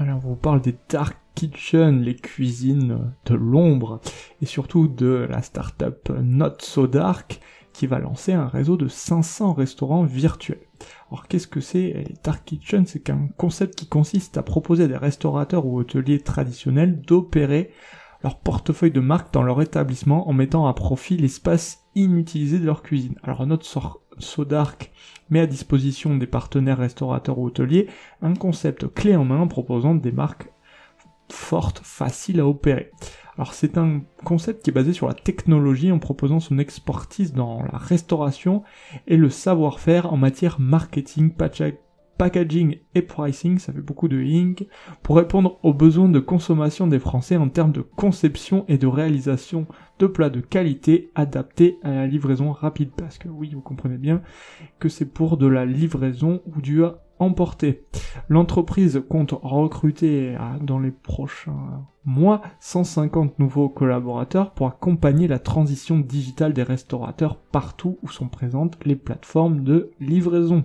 Alors, on vous parle des Dark Kitchen, les cuisines de l'ombre, et surtout de la startup Not So Dark, qui va lancer un réseau de 500 restaurants virtuels. Alors qu'est-ce que c'est les Dark Kitchen? C'est qu'un concept qui consiste à proposer à des restaurateurs ou hôteliers traditionnels d'opérer leur portefeuille de marque dans leur établissement en mettant à profit l'espace inutilisé de leur cuisine. Alors notre So Dark met à disposition des partenaires restaurateurs ou hôteliers un concept clé en main proposant des marques fortes, faciles à opérer. Alors c'est un concept qui est basé sur la technologie en proposant son expertise dans la restauration et le savoir-faire en matière marketing, packaging et pricing, ça fait beaucoup de ing, pour répondre aux besoins de consommation des Français en termes de conception et de réalisation de plats de qualité adaptés à la livraison rapide. Parce que oui, vous comprenez bien que c'est pour de la livraison ou du emporté. L'entreprise compte recruter dans les prochains mois 150 nouveaux collaborateurs pour accompagner la transition digitale des restaurateurs partout où sont présentes les plateformes de livraison.